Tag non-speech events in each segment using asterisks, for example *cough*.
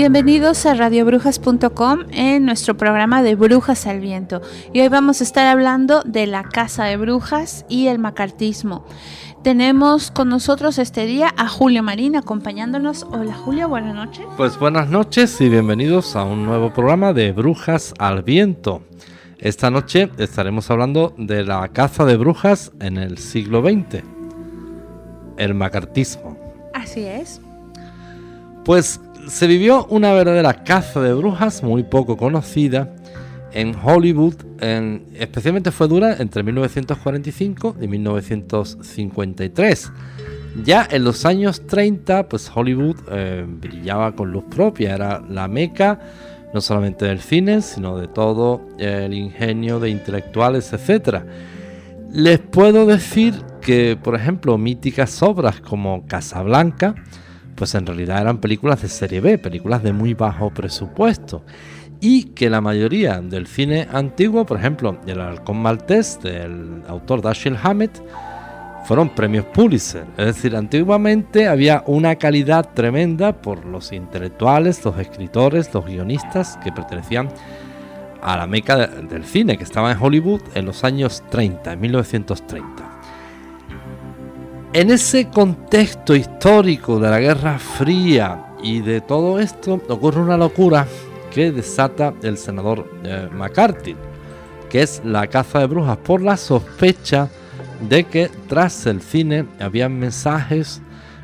Bienvenidos a radiobrujas.com en nuestro programa de Brujas al Viento. Y hoy vamos a estar hablando de la Casa de Brujas y el macartismo. Tenemos con nosotros este día a Julio Marín acompañándonos. Hola Julio, buenas noches. Pues buenas noches y bienvenidos a un nuevo programa de Brujas al Viento. Esta noche estaremos hablando de la caza de brujas en el siglo XX, el macartismo. Así es. Pues se vivió una verdadera caza de brujas muy poco conocida en Hollywood, especialmente fue dura entre 1945 y 1953. Ya en los años 30, pues Hollywood eh, brillaba con luz propia, era la meca no solamente del cine, sino de todo el ingenio de intelectuales, etc. Les puedo decir que, por ejemplo, míticas obras como Casablanca, pues en realidad eran películas de serie B, películas de muy bajo presupuesto. Y que la mayoría del cine antiguo, por ejemplo, El Halcón Maltés del autor Dashiell Hammett, fueron premios Pulitzer. Es decir, antiguamente había una calidad tremenda por los intelectuales, los escritores, los guionistas que pertenecían a la meca del cine que estaba en Hollywood en los años 30, en 1930. En ese contexto histórico de la Guerra Fría y de todo esto ocurre una locura que desata el senador eh, McCarthy, que es la caza de brujas por la sospecha de que tras el cine habían mensajes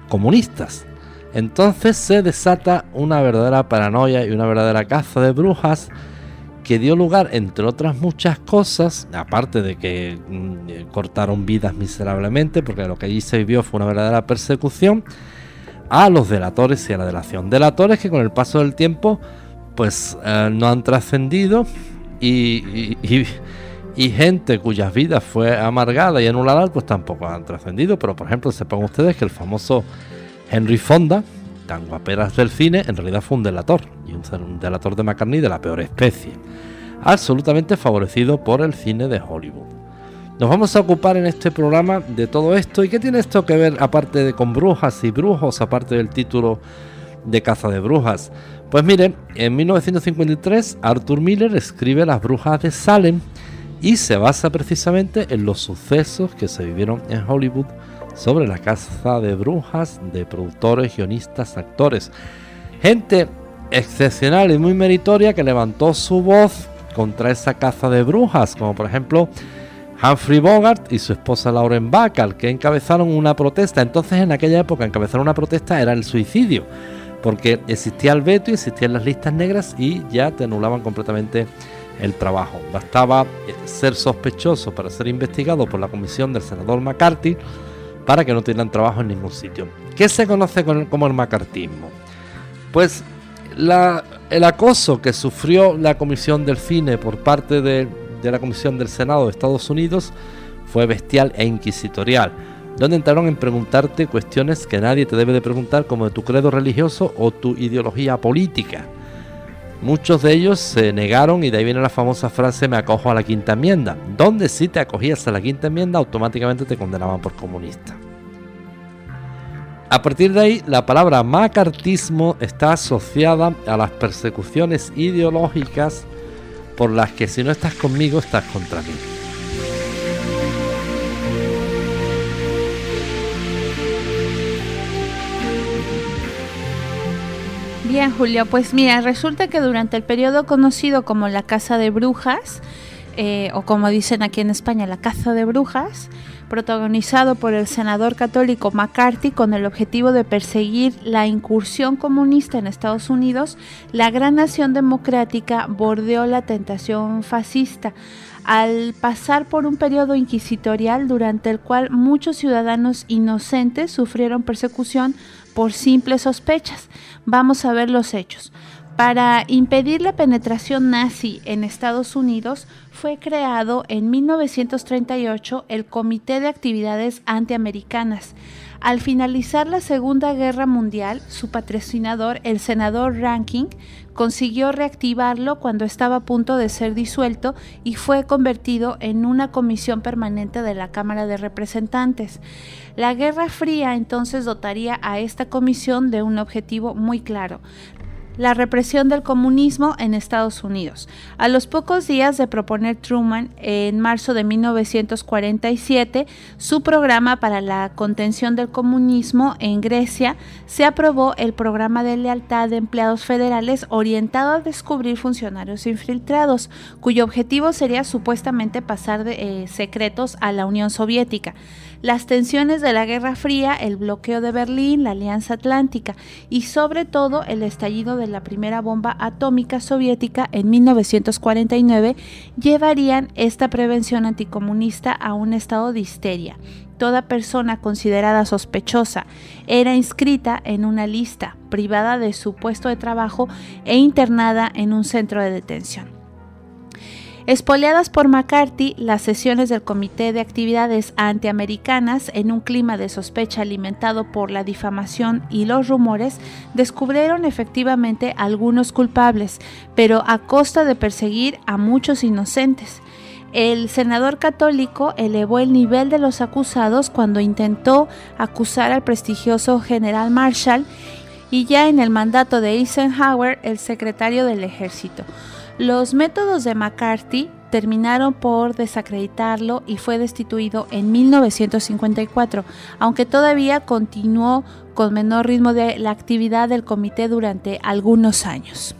comunistas. Entonces se desata una verdadera paranoia y una verdadera caza de brujas que dio lugar, entre otras muchas cosas, aparte de que mm, eh, cortaron vidas miserablemente, porque lo que allí se vivió fue una verdadera persecución, a los delatores y a la delación. Delatores que con el paso del tiempo, pues eh, no han trascendido y, gente cuyas vidas fue amargada y anulada, pues tampoco han trascendido. Pero por ejemplo, sepan ustedes que el famoso Henry Fonda, tan guaperas del cine, en realidad fue un delator, y un, delator de McCartney de la peor especie, absolutamente favorecido por el cine de Hollywood. Nos vamos a ocupar en este programa de todo esto. ¿Y qué tiene esto que ver aparte de con brujas y brujos, aparte del título de caza de brujas? Pues miren, en 1953 Arthur Miller escribe Las brujas de Salem y se basa precisamente en los sucesos que se vivieron en Hollywood sobre la caza de brujas de productores, guionistas, actores. Gente excepcional y muy meritoria que levantó su voz contra esa caza de brujas, como por ejemplo Humphrey Bogart y su esposa Lauren Bacall, que encabezaron una protesta. Entonces, en aquella época, encabezar una protesta era el suicidio, porque existía el veto y existían las listas negras y ya te anulaban completamente el trabajo. Bastaba ser sospechoso para ser investigado por la comisión del senador McCarthy para que no tuvieran trabajo en ningún sitio. ¿Qué se conoce como el macartismo? Pues el acoso que sufrió la Comisión del Cine por parte de, la Comisión del Senado de Estados Unidos fue bestial e inquisitorial, donde entraron en preguntarte cuestiones que nadie te debe de preguntar como de tu credo religioso o tu ideología política. Muchos de ellos se negaron y de ahí viene la famosa frase me acojo a la quinta enmienda, donde si te acogías a la quinta enmienda automáticamente te condenaban por comunista. A partir de ahí, la palabra macartismo está asociada a las persecuciones ideológicas por las que si no estás conmigo estás contra mí. Bien, Julio, pues mira, resulta que durante el periodo conocido como la Casa de Brujas, eh, o como dicen aquí en España, la Caza de Brujas, protagonizado por el senador católico McCarthy con el objetivo de perseguir la incursión comunista en Estados Unidos, la gran nación democrática bordeó la tentación fascista. Al pasar por un periodo inquisitorial durante el cual muchos ciudadanos inocentes sufrieron persecución por simples sospechas. Vamos a ver los hechos. Para impedir la penetración nazi en Estados Unidos, fue creado en 1938 el Comité de Actividades Antiamericanas. Al finalizar la Segunda Guerra Mundial, su patrocinador, el senador Rankin, consiguió reactivarlo cuando estaba a punto de ser disuelto y fue convertido en una comisión permanente de la Cámara de Representantes. La Guerra Fría entonces dotaría a esta comisión de un objetivo muy claro, la represión del comunismo en Estados Unidos. A los pocos días de proponer Truman, en marzo de 1947, su programa para la contención del comunismo en Grecia, se aprobó el programa de lealtad de empleados federales orientado a descubrir funcionarios infiltrados, cuyo objetivo sería supuestamente pasar eh, secretos a la Unión Soviética las tensiones de la Guerra Fría, el bloqueo de Berlín, la Alianza Atlántica y sobre todo el estallido de la primera bomba atómica soviética en 1949 llevarían esta prevención anticomunista a un estado de histeria. Toda persona considerada sospechosa era inscrita en una lista privada de su puesto de trabajo e internada en un centro de detención. Espoleadas por McCarthy, las sesiones del Comité de Actividades Antiamericanas, en un clima de sospecha alimentado por la difamación y los rumores, descubrieron efectivamente algunos culpables, pero a costa de perseguir a muchos inocentes. El senador católico elevó el nivel de los acusados cuando intentó acusar al prestigioso general Marshall y ya en el mandato de Eisenhower, el secretario del ejército. Los métodos de McCarthy terminaron por desacreditarlo y fue destituido en 1954, aunque todavía continuó con menor ritmo de la actividad del comité durante algunos años.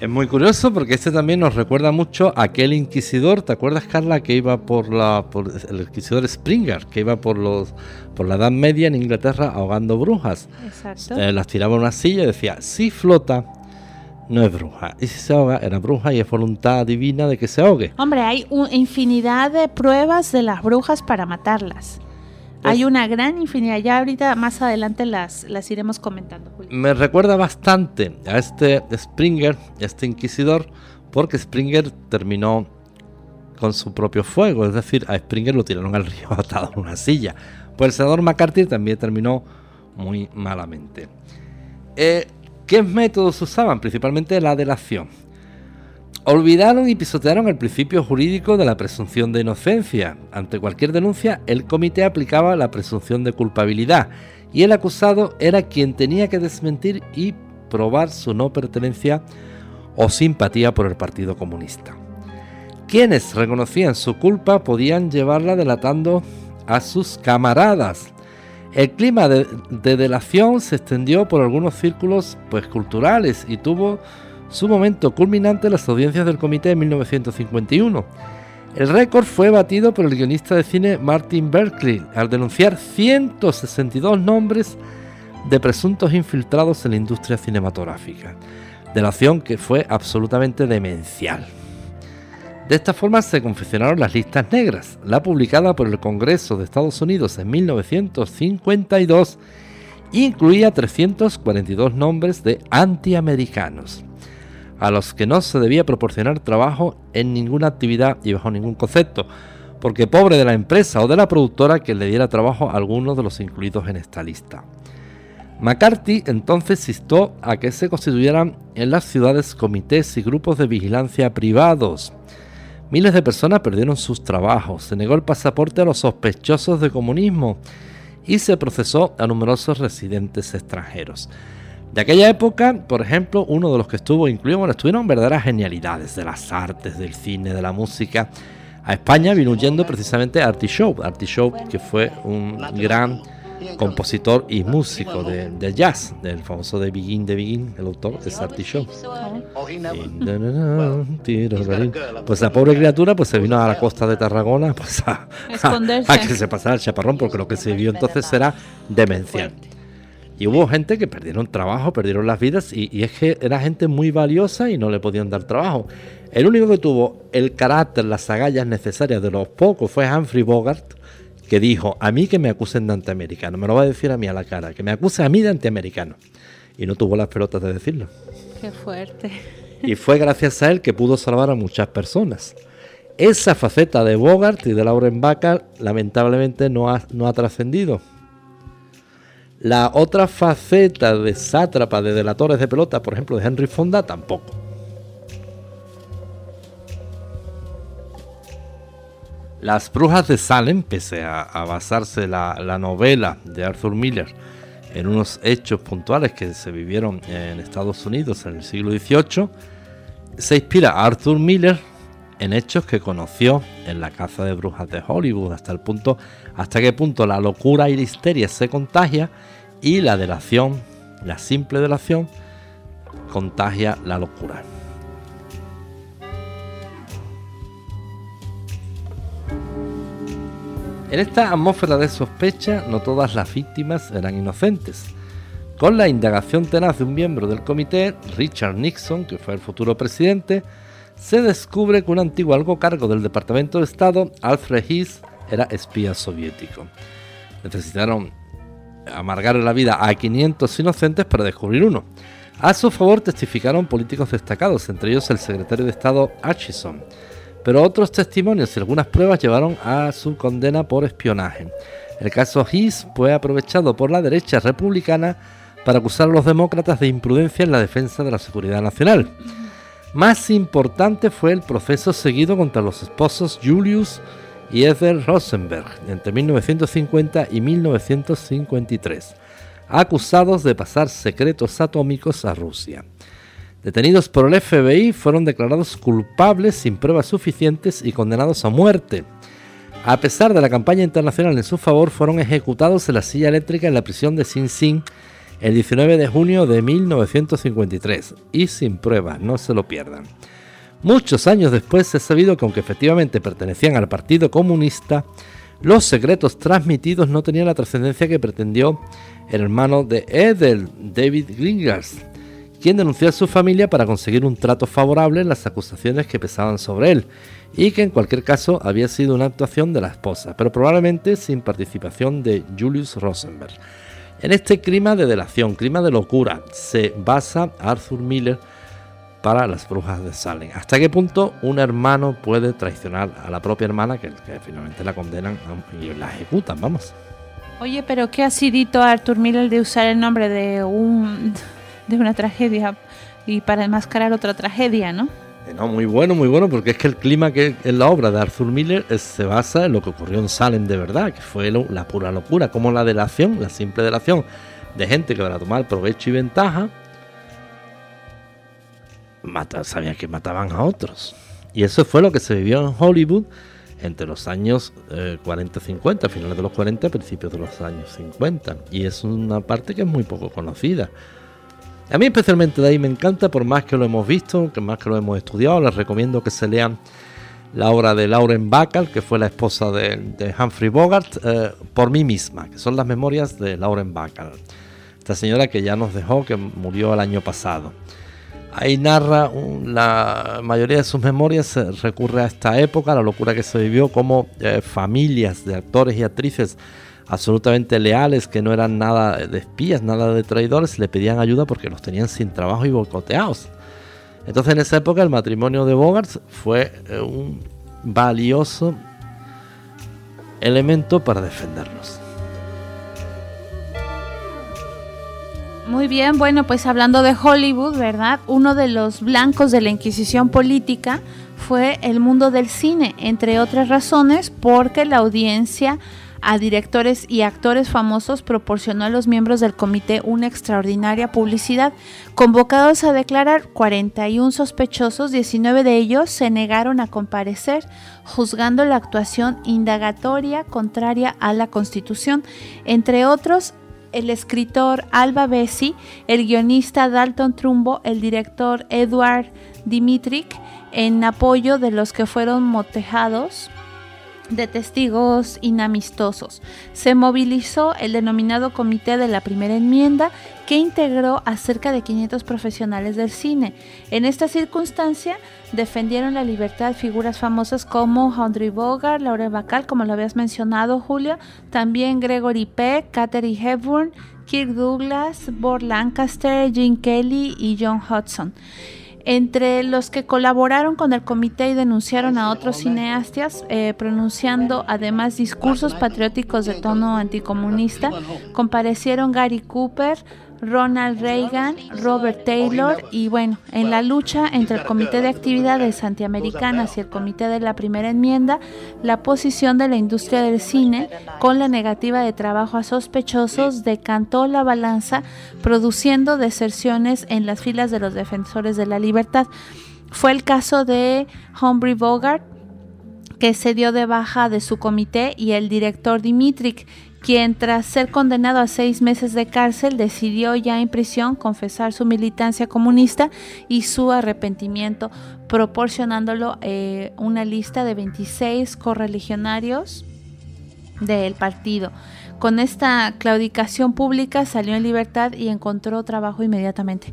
Es muy curioso porque este también nos recuerda mucho a aquel inquisidor, ¿te acuerdas Carla que iba por la por el inquisidor Springer, que iba por los por la Edad Media en Inglaterra ahogando brujas? Exacto. Eh, las tiraba en una silla y decía, "Si flota, no es bruja. Y si se ahoga, era bruja y es voluntad divina de que se ahogue. Hombre, hay infinidad de pruebas de las brujas para matarlas. hay una gran infinidad. Ya ahorita más adelante las, las iremos comentando. Me recuerda bastante a este Springer, este inquisidor, porque Springer terminó con su propio fuego. Es decir, a Springer lo tiraron al río *laughs* atado en una silla. Pues el senador McCarthy también terminó muy malamente. Eh, ¿Qué métodos usaban? Principalmente la delación. Olvidaron y pisotearon el principio jurídico de la presunción de inocencia. Ante cualquier denuncia, el comité aplicaba la presunción de culpabilidad y el acusado era quien tenía que desmentir y probar su no pertenencia o simpatía por el Partido Comunista. Quienes reconocían su culpa podían llevarla delatando a sus camaradas, el clima de, delación se extendió por algunos círculos pues, culturales y tuvo su momento culminante en las audiencias del comité en 1951. El récord fue batido por el guionista de cine Martin Berkeley al denunciar 162 nombres de presuntos infiltrados en la industria cinematográfica. Delación que fue absolutamente demencial. De esta forma se confeccionaron las listas negras, la publicada por el Congreso de Estados Unidos en 1952 incluía 342 nombres de antiamericanos, a los que no se debía proporcionar trabajo en ninguna actividad y bajo ningún concepto, porque pobre de la empresa o de la productora que le diera trabajo a algunos de los incluidos en esta lista. McCarthy entonces instó a que se constituyeran en las ciudades comités y grupos de vigilancia privados. Miles de personas perdieron sus trabajos, se negó el pasaporte a los sospechosos de comunismo y se procesó a numerosos residentes extranjeros. De aquella época, por ejemplo, uno de los que estuvo incluido, bueno, estuvieron verdaderas genialidades de las artes, del cine, de la música. A España vino huyendo precisamente Artie Shaw que fue un gran compositor y músico de, jazz, del famoso de Begin de Begin, el autor es Artie Shaw. Pues la pobre criatura pues se vino a la costa de Tarragona pues a, a que se pasara el chaparrón porque lo que se vivió entonces era demencial. Y hubo gente que perdieron trabajo, perdieron las vidas y, es que era gente muy valiosa y no le podían dar trabajo. El único que tuvo el carácter, las agallas necesarias de los pocos fue Humphrey Bogart, que dijo, a mí que me acusen de antiamericano, me lo va a decir a mí a la cara, que me acuse a mí de antiamericano. Y no tuvo las pelotas de decirlo. Qué fuerte. Y fue gracias a él que pudo salvar a muchas personas. Esa faceta de Bogart y de Lauren Bacall lamentablemente no ha, no ha trascendido. La otra faceta de sátrapa de delatores de pelota, por ejemplo, de Henry Fonda, tampoco. Las Brujas de Salem, pese a, basarse la, la, novela de Arthur Miller en unos hechos puntuales que se vivieron en Estados Unidos en el siglo XVIII, se inspira Arthur Miller en hechos que conoció en la caza de brujas de Hollywood, hasta el punto, hasta qué punto la locura y la histeria se contagia y la delación, la simple delación, contagia la locura. En esta atmósfera de sospecha, no todas las víctimas eran inocentes. Con la indagación tenaz de un miembro del comité, Richard Nixon, que fue el futuro presidente, se descubre que un antiguo algo cargo del Departamento de Estado, Alfred Hiss, era espía soviético. Necesitaron amargar la vida a 500 inocentes para descubrir uno. A su favor testificaron políticos destacados, entre ellos el secretario de Estado Atchison, pero otros testimonios y algunas pruebas llevaron a su condena por espionaje. El caso Hiss fue aprovechado por la derecha republicana para acusar a los demócratas de imprudencia en la defensa de la seguridad nacional. Más importante fue el proceso seguido contra los esposos Julius y Ethel Rosenberg entre 1950 y 1953, acusados de pasar secretos atómicos a Rusia. Detenidos por el FBI, fueron declarados culpables sin pruebas suficientes y condenados a muerte. A pesar de la campaña internacional en su favor, fueron ejecutados en la silla eléctrica en la prisión de Sing Sing el 19 de junio de 1953, y sin pruebas, no se lo pierdan. Muchos años después se ha sabido que aunque efectivamente pertenecían al Partido Comunista, los secretos transmitidos no tenían la trascendencia que pretendió el hermano de Edel, David Gringers, quien denunció a su familia para conseguir un trato favorable en las acusaciones que pesaban sobre él, y que en cualquier caso había sido una actuación de la esposa, pero probablemente sin participación de Julius Rosenberg. En este clima de delación, clima de locura, se basa Arthur Miller para las brujas de Salem. ¿Hasta qué punto un hermano puede traicionar a la propia hermana que, finalmente la condenan y la ejecutan? Vamos. Oye, pero qué acidito Arthur Miller de usar el nombre de un de una tragedia y para enmascarar otra tragedia, ¿no? Eh, no, muy bueno, muy bueno, porque es que el clima que en la obra de Arthur Miller se basa en lo que ocurrió en Salem de verdad, que fue la pura locura, como la delación, la simple delación de gente que para tomar provecho y ventaja mata, sabían que mataban a otros. Y eso fue lo que se vivió en Hollywood entre los años 40-50, eh, finales de los 40, principios de los años 50. Y es una parte que es muy poco conocida. A mí especialmente de ahí me encanta, por más que lo hemos visto, que más que lo hemos estudiado, les recomiendo que se lean la obra de Lauren Bacall, que fue la esposa de, Humphrey Bogart, eh, por mí misma, que son las memorias de Lauren Bacall. Esta señora que ya nos dejó, que murió el año pasado. Ahí narra la mayoría de sus memorias, recurre a esta época, la locura que se vivió, como eh, familias de actores y actrices absolutamente leales, que no eran nada de espías, nada de traidores, le pedían ayuda porque los tenían sin trabajo y boicoteados. Entonces en esa época el matrimonio de Bogart fue eh, un valioso elemento para defenderlos. Muy bien, bueno, pues hablando de Hollywood, ¿verdad? Uno de los blancos de la Inquisición política fue el mundo del cine, entre otras razones, porque la audiencia a directores y actores famosos proporcionó a los miembros del comité una extraordinaria publicidad. Convocados a declarar 41 sospechosos, 19 de ellos se negaron a comparecer, juzgando la actuación indagatoria contraria a la Constitución. Entre otros, el escritor Alba Bessi, el guionista Dalton Trumbo, el director Edward Dimitrik, en apoyo de los que fueron motejados de testigos inamistosos. Se movilizó el denominado Comité de la Primera Enmienda, que integró a cerca de 500 profesionales del cine. En esta circunstancia, defendieron la libertad figuras famosas como Humphrey Bogart, Laura Bacall, como lo habías mencionado, Julio, también Gregory Peck, Katherine Hepburn, Kirk Douglas, Burt Lancaster, Gene Kelly y John Hudson. Entre los que colaboraron con el comité y denunciaron a otros cineastas, eh, pronunciando además discursos patrióticos de tono anticomunista, comparecieron Gary Cooper, Ronald Reagan, Robert Taylor y bueno, en la lucha entre el Comité de Actividades Antiamericanas y el Comité de la Primera Enmienda, la posición de la industria del cine con la negativa de trabajo a sospechosos decantó la balanza produciendo deserciones en las filas de los defensores de la libertad. Fue el caso de Humphrey Bogart, que se dio de baja de su comité, y el director Dimitrik, quien tras ser condenado a seis meses de cárcel decidió ya en prisión confesar su militancia comunista y su arrepentimiento, proporcionándolo eh, una lista de 26 correligionarios del partido. Con esta claudicación pública salió en libertad y encontró trabajo inmediatamente.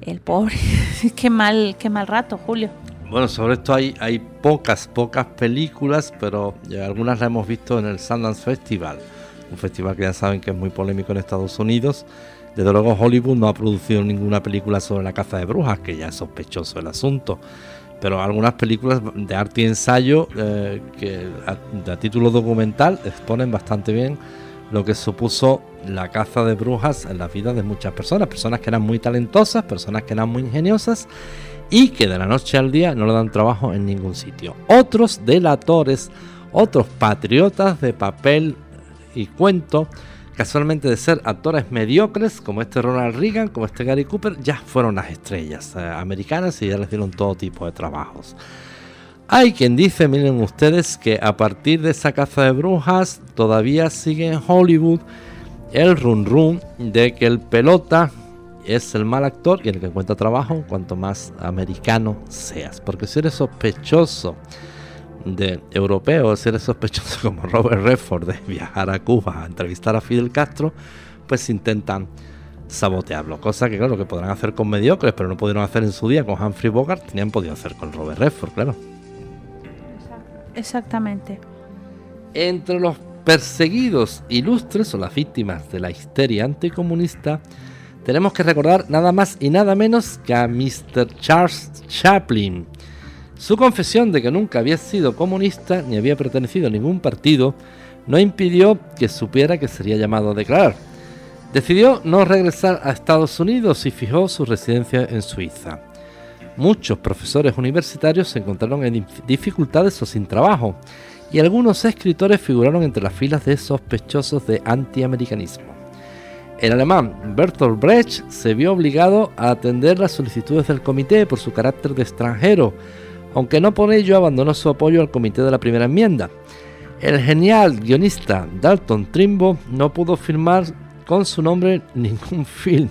El pobre, *laughs* qué mal, qué mal rato, Julio. Bueno, sobre esto hay, hay pocas, pocas películas, pero algunas las hemos visto en el Sundance Festival un festival que ya saben que es muy polémico en Estados Unidos. Desde luego Hollywood no ha producido ninguna película sobre la caza de brujas, que ya es sospechoso el asunto. Pero algunas películas de arte y ensayo eh, que a, título documental exponen bastante bien lo que supuso la caza de brujas en la vida de muchas personas. Personas que eran muy talentosas, personas que eran muy ingeniosas y que de la noche al día no le dan trabajo en ningún sitio. Otros delatores, otros patriotas de papel y cuento, casualmente de ser actores mediocres como este Ronald Reagan, como este Gary Cooper, ya fueron las estrellas eh, americanas y ya les dieron todo tipo de trabajos. Hay quien dice, miren ustedes, que a partir de esa caza de brujas todavía sigue en Hollywood el run run de que el pelota es el mal actor y el que encuentra trabajo cuanto más americano seas. Porque si eres sospechoso de europeos, seres sospechosos *laughs* como Robert Redford de viajar a Cuba a entrevistar a Fidel Castro, pues intentan sabotearlo. Cosa que, claro, que podrán hacer con mediocres, pero no pudieron hacer en su día con Humphrey Bogart, tenían podido hacer con Robert Redford, claro. Exactamente. Entre los perseguidos ilustres o las víctimas de la histeria anticomunista, tenemos que recordar nada más y nada menos que a Mr. Charles Chaplin, su confesión de que nunca había sido comunista ni había pertenecido a ningún partido no impidió que supiera que sería llamado a declarar. Decidió no regresar a Estados Unidos y fijó su residencia en Suiza. Muchos profesores universitarios se encontraron en dificultades o sin trabajo, y algunos escritores figuraron entre las filas de sospechosos de antiamericanismo. El alemán Bertolt Brecht se vio obligado a atender las solicitudes del comité por su carácter de extranjero, aunque no por ello abandonó su apoyo al comité de la primera enmienda. El genial guionista Dalton Trimbo no pudo firmar con su nombre ningún *laughs* film.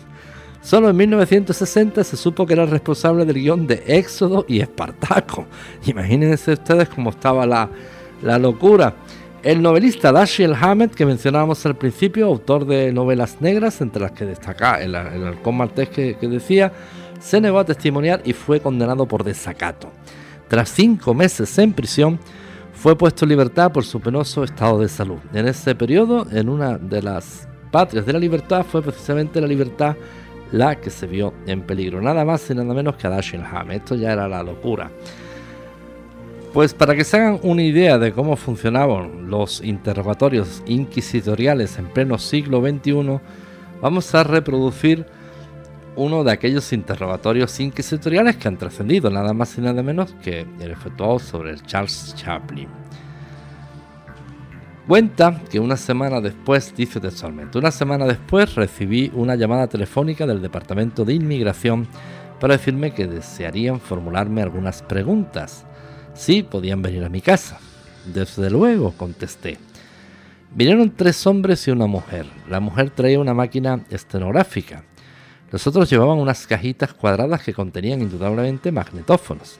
Solo en 1960 se supo que era el responsable del guion de Éxodo y Espartaco. *laughs* Imagínense ustedes cómo estaba la, locura. El novelista Dashiell Hammett, que mencionábamos al principio, autor de novelas negras, entre las que destaca el, el halcón maltés que decía, se negó a testimoniar y fue condenado por desacato. Tras cinco meses en prisión, fue puesto en libertad por su penoso estado de salud. En ese periodo, en una de las patrias de la libertad, fue precisamente la libertad la que se vio en peligro. Nada más y nada menos que a Dashiell Esto ya era la locura. Pues para que se hagan una idea de cómo funcionaban los interrogatorios inquisitoriales en pleno siglo XXI, vamos a reproducir uno de aquellos interrogatorios inquisitoriales que han trascendido, nada más y nada menos que el efectuado sobre el Charles Chaplin. Cuenta que una semana después, dice textualmente, una semana después recibí una llamada telefónica del Departamento de Inmigración para decirme que desearían formularme algunas preguntas. Sí, podían venir a mi casa. Desde luego, contesté. Vinieron tres hombres y una mujer. La mujer traía una máquina estenográfica. Los otros llevaban unas cajitas cuadradas que contenían indudablemente magnetófonos.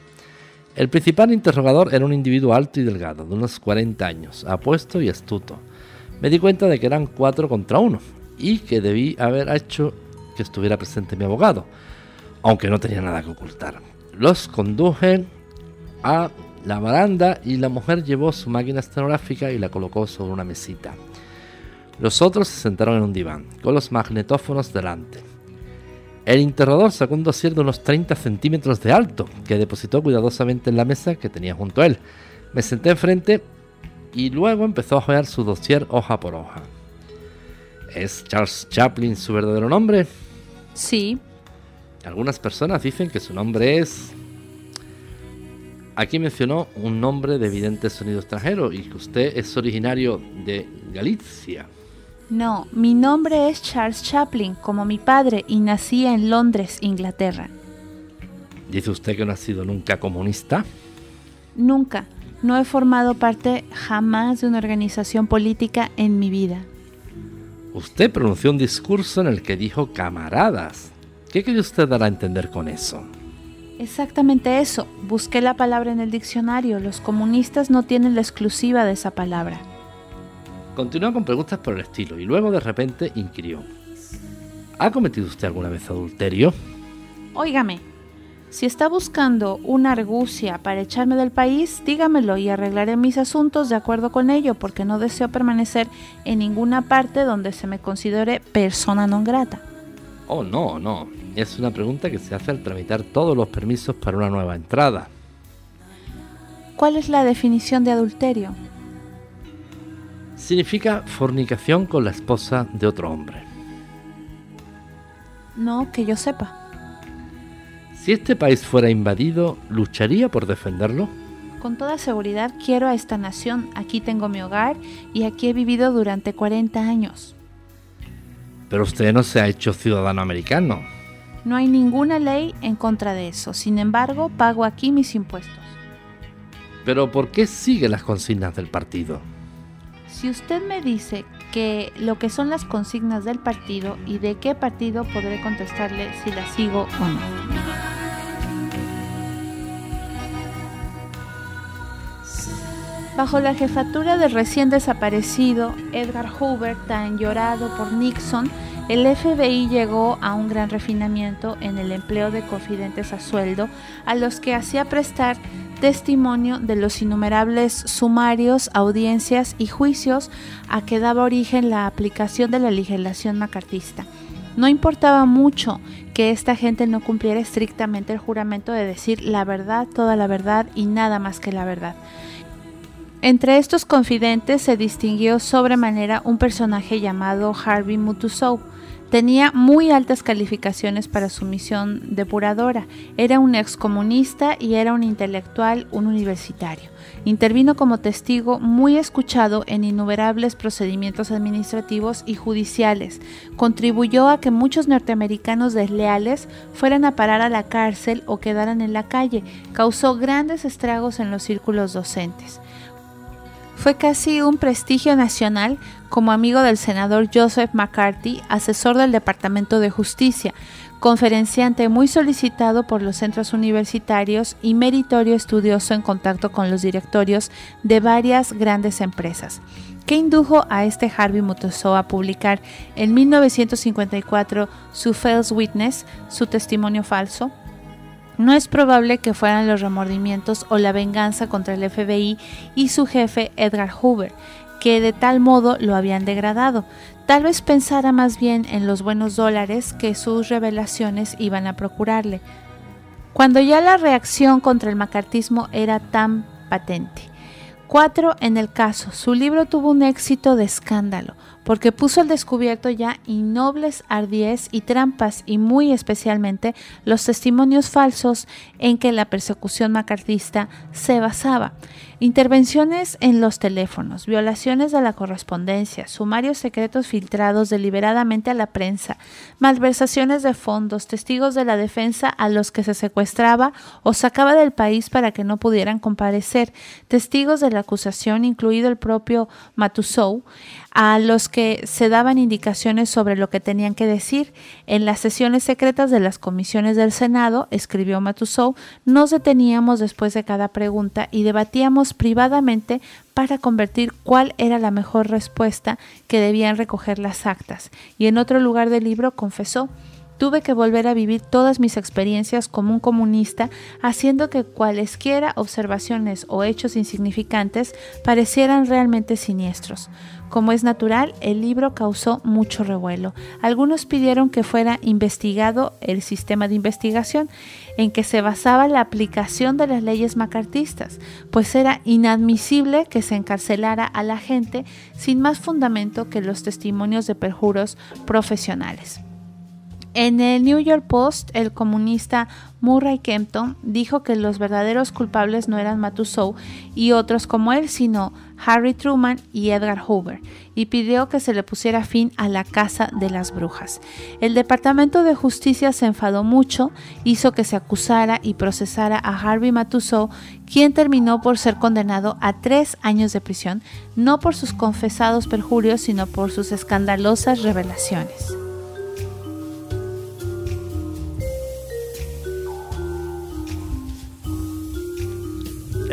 El principal interrogador era un individuo alto y delgado, de unos 40 años, apuesto y astuto. Me di cuenta de que eran cuatro contra uno y que debí haber hecho que estuviera presente mi abogado, aunque no tenía nada que ocultar. Los conduje a la baranda y la mujer llevó su máquina estenográfica y la colocó sobre una mesita. Los otros se sentaron en un diván, con los magnetófonos delante. El interrogador sacó un dossier de unos 30 centímetros de alto, que depositó cuidadosamente en la mesa que tenía junto a él. Me senté enfrente y luego empezó a hojear su dossier hoja por hoja. ¿Es Charles Chaplin su verdadero nombre? Sí. Algunas personas dicen que su nombre es... Aquí mencionó un nombre de evidente sonido extranjero y que usted es originario de Galicia. No, mi nombre es Charles Chaplin, como mi padre, y nací en Londres, Inglaterra. ¿Dice usted que no ha sido nunca comunista? Nunca. No he formado parte jamás de una organización política en mi vida. Usted pronunció un discurso en el que dijo camaradas. ¿Qué quiere usted dar a entender con eso? Exactamente eso. Busqué la palabra en el diccionario. Los comunistas no tienen la exclusiva de esa palabra. Continuó con preguntas por el estilo y luego de repente inquirió. ¿Ha cometido usted alguna vez adulterio? Óigame, si está buscando una argucia para echarme del país, dígamelo y arreglaré mis asuntos de acuerdo con ello, porque no deseo permanecer en ninguna parte donde se me considere persona non grata. Oh, no, no. Es una pregunta que se hace al tramitar todos los permisos para una nueva entrada. ¿Cuál es la definición de adulterio? Significa fornicación con la esposa de otro hombre. No, que yo sepa. Si este país fuera invadido, ¿lucharía por defenderlo? Con toda seguridad quiero a esta nación. Aquí tengo mi hogar y aquí he vivido durante 40 años. Pero usted no se ha hecho ciudadano americano. No hay ninguna ley en contra de eso. Sin embargo, pago aquí mis impuestos. Pero ¿por qué sigue las consignas del partido? Si usted me dice que lo que son las consignas del partido y de qué partido podré contestarle si las sigo o no. Bajo la jefatura del recién desaparecido Edgar Hoover, tan llorado por Nixon, el FBI llegó a un gran refinamiento en el empleo de confidentes a sueldo, a los que hacía prestar testimonio de los innumerables sumarios, audiencias y juicios a que daba origen la aplicación de la legislación macartista. No importaba mucho que esta gente no cumpliera estrictamente el juramento de decir la verdad, toda la verdad y nada más que la verdad. Entre estos confidentes se distinguió sobremanera un personaje llamado Harvey Mutusou, Tenía muy altas calificaciones para su misión depuradora. Era un excomunista y era un intelectual, un universitario. Intervino como testigo muy escuchado en innumerables procedimientos administrativos y judiciales. Contribuyó a que muchos norteamericanos desleales fueran a parar a la cárcel o quedaran en la calle. Causó grandes estragos en los círculos docentes. Fue casi un prestigio nacional como amigo del senador Joseph McCarthy, asesor del Departamento de Justicia, conferenciante muy solicitado por los centros universitarios y meritorio estudioso en contacto con los directorios de varias grandes empresas. ¿Qué indujo a este Harvey Mutoso a publicar en 1954 su False Witness, su testimonio falso? No es probable que fueran los remordimientos o la venganza contra el FBI y su jefe Edgar Hoover, que de tal modo lo habían degradado. Tal vez pensara más bien en los buenos dólares que sus revelaciones iban a procurarle. Cuando ya la reacción contra el macartismo era tan patente. Cuatro en el caso. Su libro tuvo un éxito de escándalo porque puso al descubierto ya innobles ardies y trampas y muy especialmente los testimonios falsos en que la persecución macartista se basaba. Intervenciones en los teléfonos, violaciones de la correspondencia, sumarios secretos filtrados deliberadamente a la prensa, malversaciones de fondos, testigos de la defensa a los que se secuestraba o sacaba del país para que no pudieran comparecer, testigos de la acusación, incluido el propio Matusou, a los que se daban indicaciones sobre lo que tenían que decir. En las sesiones secretas de las comisiones del Senado, escribió Matusou, nos deteníamos después de cada pregunta y debatíamos privadamente para convertir cuál era la mejor respuesta que debían recoger las actas. Y en otro lugar del libro confesó, Tuve que volver a vivir todas mis experiencias como un comunista, haciendo que cualesquiera observaciones o hechos insignificantes parecieran realmente siniestros. Como es natural, el libro causó mucho revuelo. Algunos pidieron que fuera investigado el sistema de investigación en que se basaba la aplicación de las leyes macartistas, pues era inadmisible que se encarcelara a la gente sin más fundamento que los testimonios de perjuros profesionales. En el New York Post, el comunista Murray Kempton dijo que los verdaderos culpables no eran Matusou y otros como él, sino Harry Truman y Edgar Hoover, y pidió que se le pusiera fin a la Casa de las Brujas. El Departamento de Justicia se enfadó mucho, hizo que se acusara y procesara a Harvey Matusou, quien terminó por ser condenado a tres años de prisión, no por sus confesados perjurios, sino por sus escandalosas revelaciones.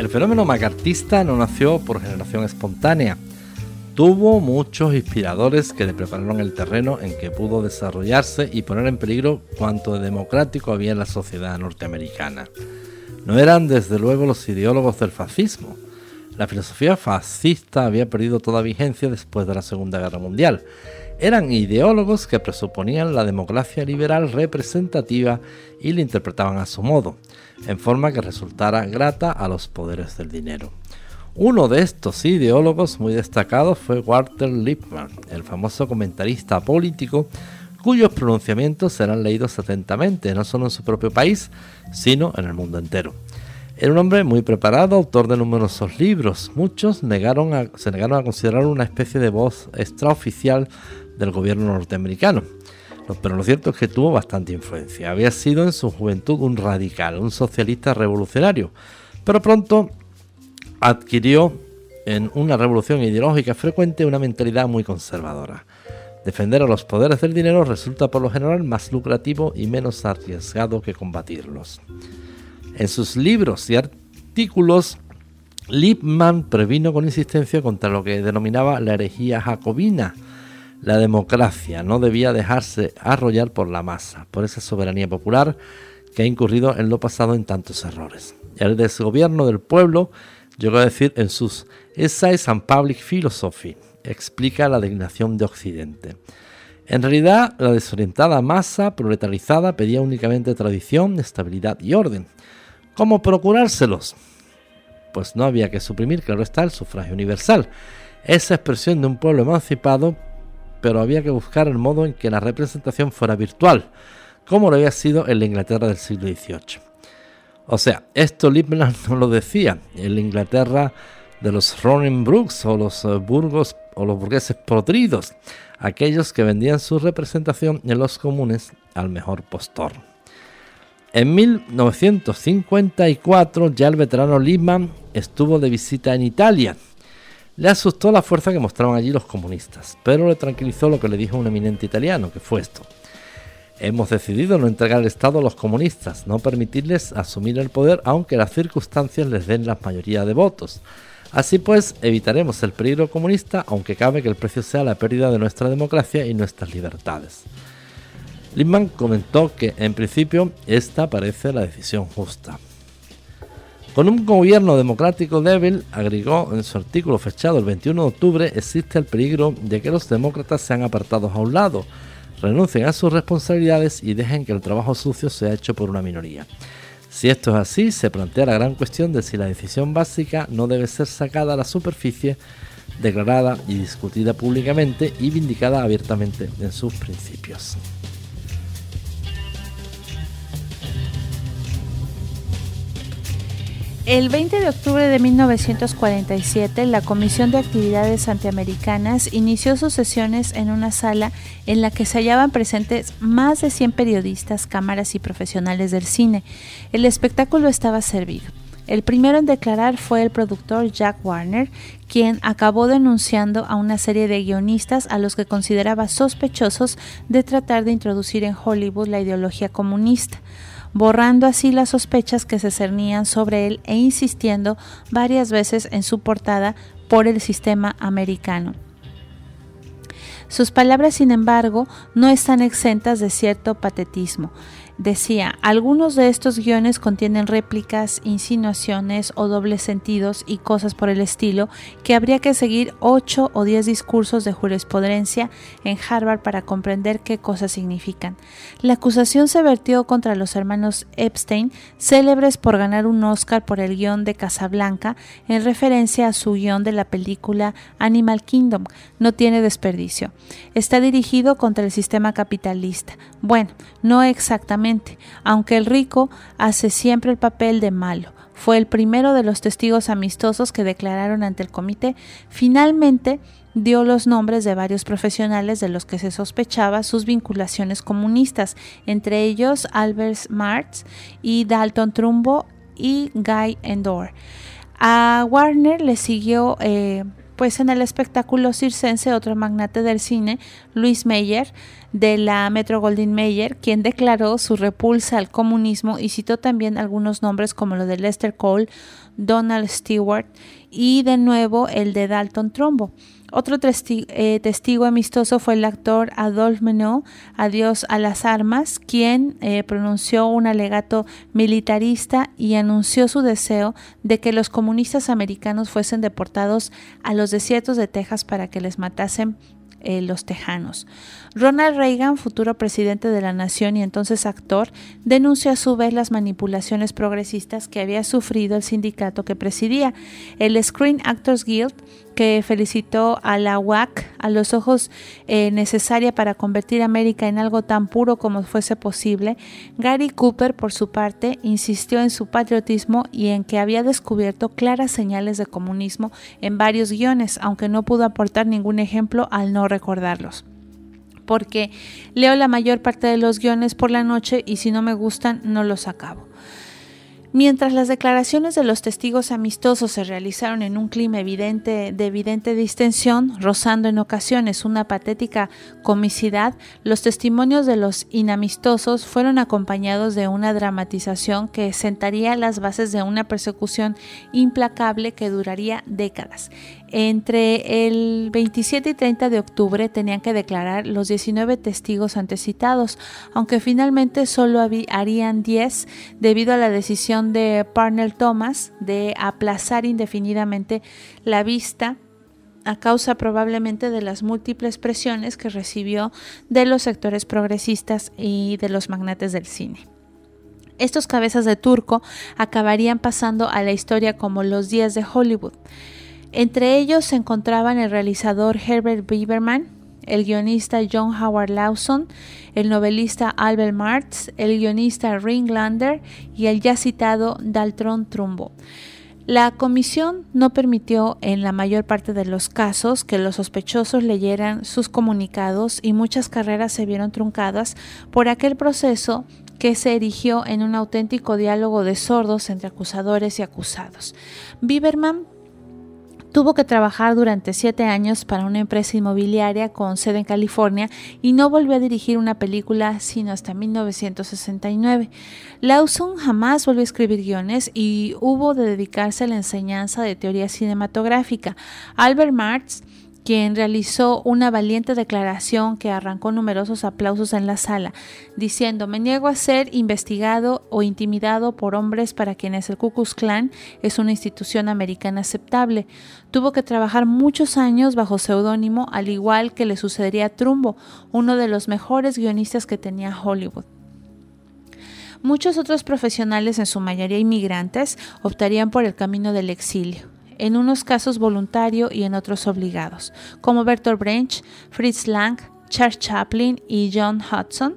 El fenómeno macartista no nació por generación espontánea. Tuvo muchos inspiradores que le prepararon el terreno en que pudo desarrollarse y poner en peligro cuanto de democrático había en la sociedad norteamericana. No eran desde luego los ideólogos del fascismo. La filosofía fascista había perdido toda vigencia después de la Segunda Guerra Mundial. Eran ideólogos que presuponían la democracia liberal representativa y la interpretaban a su modo en forma que resultara grata a los poderes del dinero. Uno de estos ideólogos muy destacados fue Walter Lippmann, el famoso comentarista político cuyos pronunciamientos serán leídos atentamente, no solo en su propio país, sino en el mundo entero. Era un hombre muy preparado, autor de numerosos libros. Muchos se negaron a considerar una especie de voz extraoficial del gobierno norteamericano. Pero lo cierto es que tuvo bastante influencia. Había sido en su juventud un radical, un socialista revolucionario, pero pronto adquirió en una revolución ideológica frecuente una mentalidad muy conservadora. Defender a los poderes del dinero resulta por lo general más lucrativo y menos arriesgado que combatirlos. En sus libros y artículos, Lippmann previno con insistencia contra lo que denominaba la herejía jacobina, la democracia no debía dejarse arrollar por la masa, por esa soberanía popular que ha incurrido en lo pasado en tantos errores. El desgobierno del pueblo, llegó a decir en sus Essays and Public Philosophy, explica la dignación de Occidente. En realidad, la desorientada masa proletarizada pedía únicamente tradición, estabilidad y orden. ¿Cómo procurárselos? Pues no había que suprimir, claro está, el sufragio universal. Esa expresión de un pueblo emancipado pero había que buscar el modo en que la representación fuera virtual, como lo había sido en la Inglaterra del siglo XVIII. O sea, esto Lippmann *laughs* no lo decía, en la Inglaterra de los Ronenbrooks o los eh, burgos o los burgueses podridos, aquellos que vendían su representación en los comunes al mejor postor. En 1954 ya el veterano Lippmann estuvo de visita en Italia le asustó la fuerza que mostraban allí los comunistas, pero le tranquilizó lo que le dijo un eminente italiano, que fue esto. Hemos decidido no entregar el Estado a los comunistas, no permitirles asumir el poder aunque las circunstancias les den la mayoría de votos. Así pues, evitaremos el peligro comunista, aunque cabe que el precio sea la pérdida de nuestra democracia y nuestras libertades. Lippmann comentó que, en principio, esta parece la decisión justa. Con un gobierno democrático débil, agregó en su artículo fechado el 21 de octubre, existe el peligro de que los demócratas sean apartados a un lado, renuncien a sus responsabilidades y dejen que el trabajo sucio sea hecho por una minoría. Si esto es así, se plantea la gran cuestión de si la decisión básica no debe ser sacada a la superficie declarada y discutida públicamente y vindicada abiertamente en sus principios. El 20 de octubre de 1947, la Comisión de Actividades Antiamericanas inició sus sesiones en una sala en la que se hallaban presentes más de 100 periodistas, cámaras y profesionales del cine. El espectáculo estaba servido. El primero en declarar fue el productor Jack Warner, quien acabó denunciando a una serie de guionistas a los que consideraba sospechosos de tratar de introducir en Hollywood la ideología comunista borrando así las sospechas que se cernían sobre él e insistiendo varias veces en su portada por el sistema americano. Sus palabras, sin embargo, no están exentas de cierto patetismo. Decía, algunos de estos guiones contienen réplicas, insinuaciones o dobles sentidos y cosas por el estilo que habría que seguir 8 o 10 discursos de jurisprudencia en Harvard para comprender qué cosas significan. La acusación se vertió contra los hermanos Epstein, célebres por ganar un Oscar por el guion de Casablanca en referencia a su guion de la película Animal Kingdom. No tiene desperdicio. Está dirigido contra el sistema capitalista. Bueno, no exactamente aunque el rico hace siempre el papel de malo. Fue el primero de los testigos amistosos que declararon ante el comité. Finalmente, dio los nombres de varios profesionales de los que se sospechaba sus vinculaciones comunistas, entre ellos Albert Marx y Dalton Trumbo y Guy Endor. A Warner le siguió eh, pues en el espectáculo circense otro magnate del cine, Luis Meyer, de la Metro Goldwyn Mayer, quien declaró su repulsa al comunismo y citó también algunos nombres como lo de Lester Cole, Donald Stewart y de nuevo el de Dalton Trumbo. Otro eh, testigo, amistoso fue el actor Adolphe Menot, Adiós a las armas, quien eh, pronunció un alegato militarista y anunció su deseo de que los comunistas americanos fuesen deportados a los desiertos de Texas para que les matasen eh, los tejanos. Ronald Reagan, futuro presidente de la nación y entonces actor, denunció a su vez las manipulaciones progresistas que había sufrido el sindicato que presidía. El Screen Actors Guild, que felicitó a la UAC a los ojos eh, necesaria para convertir América en algo tan puro como fuese posible, Gary Cooper, por su parte, insistió en su patriotismo y en que había descubierto claras señales de comunismo en varios guiones, aunque no pudo aportar ningún ejemplo al no recordarlos porque leo la mayor parte de los guiones por la noche y si no me gustan no los acabo. Mientras las declaraciones de los testigos amistosos se realizaron en un clima evidente, de evidente distensión, rozando en ocasiones una patética comicidad, los testimonios de los inamistosos fueron acompañados de una dramatización que sentaría las bases de una persecución implacable que duraría décadas. Entre el 27 y 30 de octubre tenían que declarar los 19 testigos antecitados, aunque finalmente solo harían 10 debido a la decisión de Parnell Thomas de aplazar indefinidamente la vista a causa probablemente de las múltiples presiones que recibió de los sectores progresistas y de los magnates del cine. Estos cabezas de turco acabarían pasando a la historia como los días de Hollywood. Entre ellos se encontraban el realizador Herbert Bieberman, el guionista John Howard Lawson, el novelista Albert Marx, el guionista Ringlander y el ya citado Daltron Trumbo. La comisión no permitió en la mayor parte de los casos que los sospechosos leyeran sus comunicados y muchas carreras se vieron truncadas por aquel proceso que se erigió en un auténtico diálogo de sordos entre acusadores y acusados. Bieberman Tuvo que trabajar durante siete años para una empresa inmobiliaria con sede en California y no volvió a dirigir una película sino hasta 1969. Lawson jamás volvió a escribir guiones y hubo de dedicarse a la enseñanza de teoría cinematográfica. Albert Marx quien realizó una valiente declaración que arrancó numerosos aplausos en la sala, diciendo me niego a ser investigado o intimidado por hombres para quienes el Ku Klux Klan es una institución americana aceptable. Tuvo que trabajar muchos años bajo seudónimo, al igual que le sucedería a Trumbo, uno de los mejores guionistas que tenía Hollywood. Muchos otros profesionales, en su mayoría inmigrantes, optarían por el camino del exilio. En unos casos voluntario y en otros obligados, como Bertolt Brecht, Fritz Lang, Charles Chaplin y John Hudson.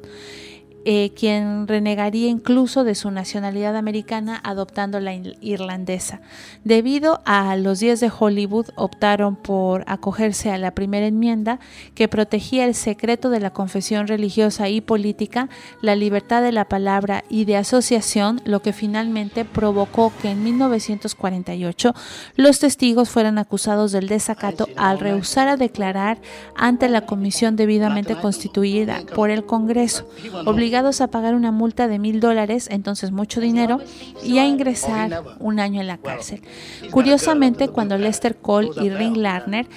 Eh, quien renegaría incluso de su nacionalidad americana adoptando la irlandesa. Debido a los 10 de Hollywood optaron por acogerse a la primera enmienda que protegía el secreto de la confesión religiosa y política, la libertad de la palabra y de asociación, lo que finalmente provocó que en 1948 los testigos fueran acusados del desacato al rehusar a declarar ante la comisión debidamente constituida por el Congreso a pagar una multa de mil dólares, entonces mucho dinero, y a ingresar un año en la cárcel. Curiosamente, cuando Lester Cole y Ring Larner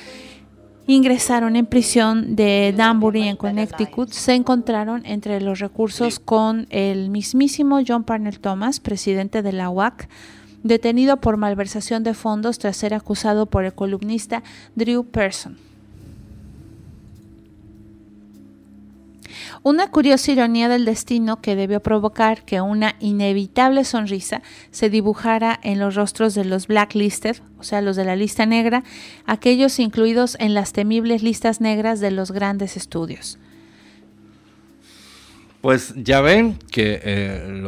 ingresaron en prisión de Danbury en Connecticut, se encontraron entre los recursos con el mismísimo John Parnell Thomas, presidente de la UAC, detenido por malversación de fondos tras ser acusado por el columnista Drew Person. Una curiosa ironía del destino que debió provocar que una inevitable sonrisa se dibujara en los rostros de los blacklisted, o sea, los de la lista negra, aquellos incluidos en las temibles listas negras de los grandes estudios. Pues ya ven que eh,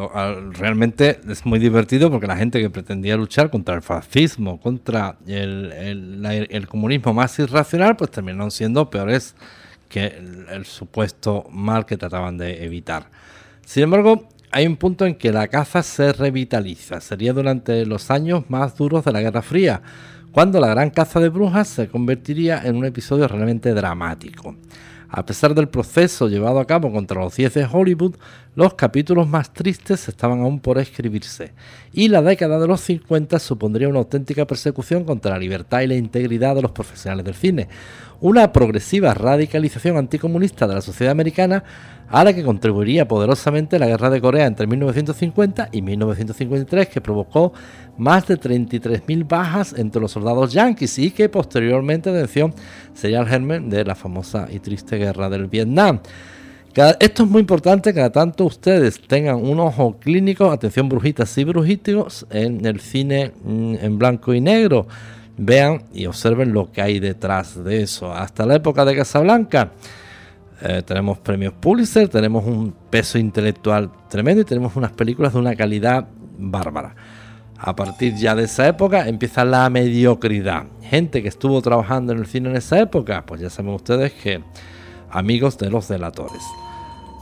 realmente es muy divertido porque la gente que pretendía luchar contra el fascismo, contra el, el comunismo más irracional, pues terminaron siendo peores que el, supuesto mal que trataban de evitar. Sin embargo, hay un punto en que la caza se revitaliza. Sería durante los años más duros de la Guerra Fría, cuando la gran caza de brujas se convertiría en un episodio realmente dramático. A pesar del proceso llevado a cabo contra los 10 de Hollywood, los capítulos más tristes estaban aún por escribirse, y la década de los 50 supondría una auténtica persecución contra la libertad y la integridad de los profesionales del cine, una progresiva radicalización anticomunista de la sociedad americana a la que contribuiría poderosamente la guerra de Corea entre 1950 y 1953, que provocó más de 33.000 bajas entre los soldados yanquis y que posteriormente, atención, sería el germen de la famosa y triste guerra del Vietnam. esto es muy importante, cada tanto ustedes tengan un ojo clínico, atención brujitas y brujíticos, en el cine mm, en blanco y negro vean y observen lo que hay detrás de eso. Hasta la época de Casablanca eh, tenemos premios Pulitzer, tenemos un peso intelectual tremendo y tenemos unas películas de una calidad bárbara. A partir ya de esa época empieza la mediocridad. Gente que estuvo trabajando en el cine en esa época, pues ya saben ustedes que amigos de los delatores.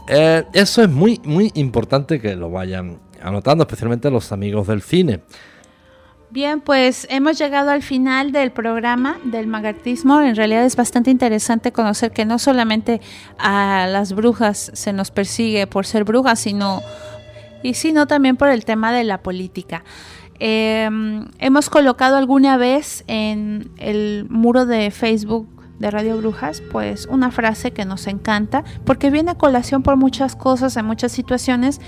Eh, eso es muy, muy importante que lo vayan anotando, especialmente los amigos del cine. Bien, pues hemos llegado al final del programa del magartismo. En realidad es bastante interesante conocer que no solamente a las brujas se nos persigue por ser brujas, sino y sino también por el tema de la política. Em, hemos colocado alguna vez en el muro de Facebook de Radio Brujas, pues una frase que nos encanta, porque viene a colación por muchas cosas, en muchas situaciones,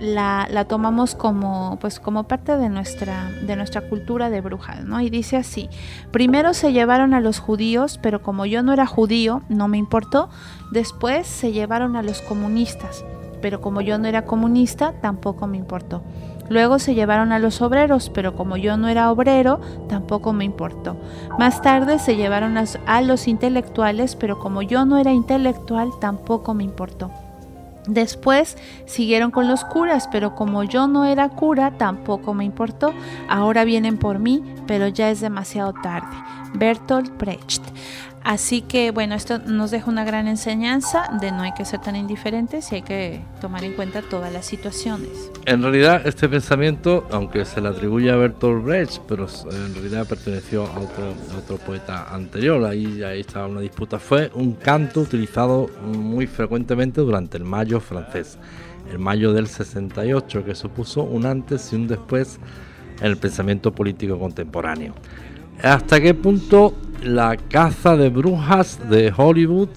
la, la, tomamos como, pues, como parte de nuestra, de nuestra cultura de brujas, ¿no? Y dice así, primero se llevaron a los judíos, pero como yo no era judío, no me importó, después se llevaron a los comunistas, pero como yo no era comunista, tampoco me importó. Luego se llevaron a los obreros, pero como yo no era obrero, tampoco me importó. Más tarde se llevaron a los intelectuales, pero como yo no era intelectual, tampoco me importó. Después siguieron con los curas, pero como yo no era cura, tampoco me importó. Ahora vienen por mí, pero ya es demasiado tarde. Bertolt Brecht. Así que bueno, esto nos deja una gran enseñanza de no hay que ser tan indiferentes y hay que tomar en cuenta todas las situaciones. En realidad este pensamiento, aunque se le atribuye a Bertolt Brecht, pero en realidad perteneció a otro, otro poeta anterior, ahí, ahí estaba una disputa, fue un canto utilizado muy frecuentemente durante el mayo francés, el mayo del 68, que supuso un antes y un después en el pensamiento político contemporáneo. ¿Hasta qué punto la caza de brujas de Hollywood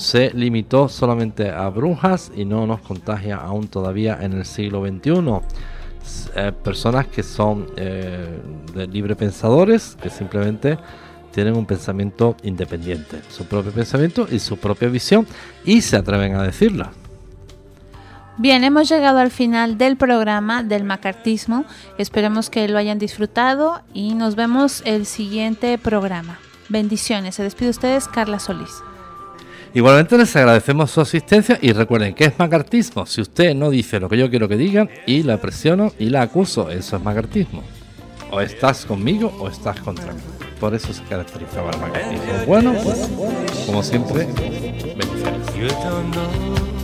se limitó solamente a brujas y no nos contagia aún todavía en el siglo XXI. Eh, personas que son eh, de libre pensadores, que simplemente tienen un pensamiento independiente, su propio pensamiento y su propia visión, y se atreven a decirla. Bien, hemos llegado al final del programa del macartismo. Esperemos que lo hayan disfrutado y nos vemos el siguiente programa. Bendiciones. Se despide ustedes Carla Solís. Igualmente les agradecemos su asistencia y recuerden que es macartismo. Si usted no dice lo que yo quiero que digan y la presiono y la acuso, eso es macartismo. O estás conmigo o estás contra mí. Por eso se caracterizaba el macartismo. Bueno, pues como siempre, bendiciones.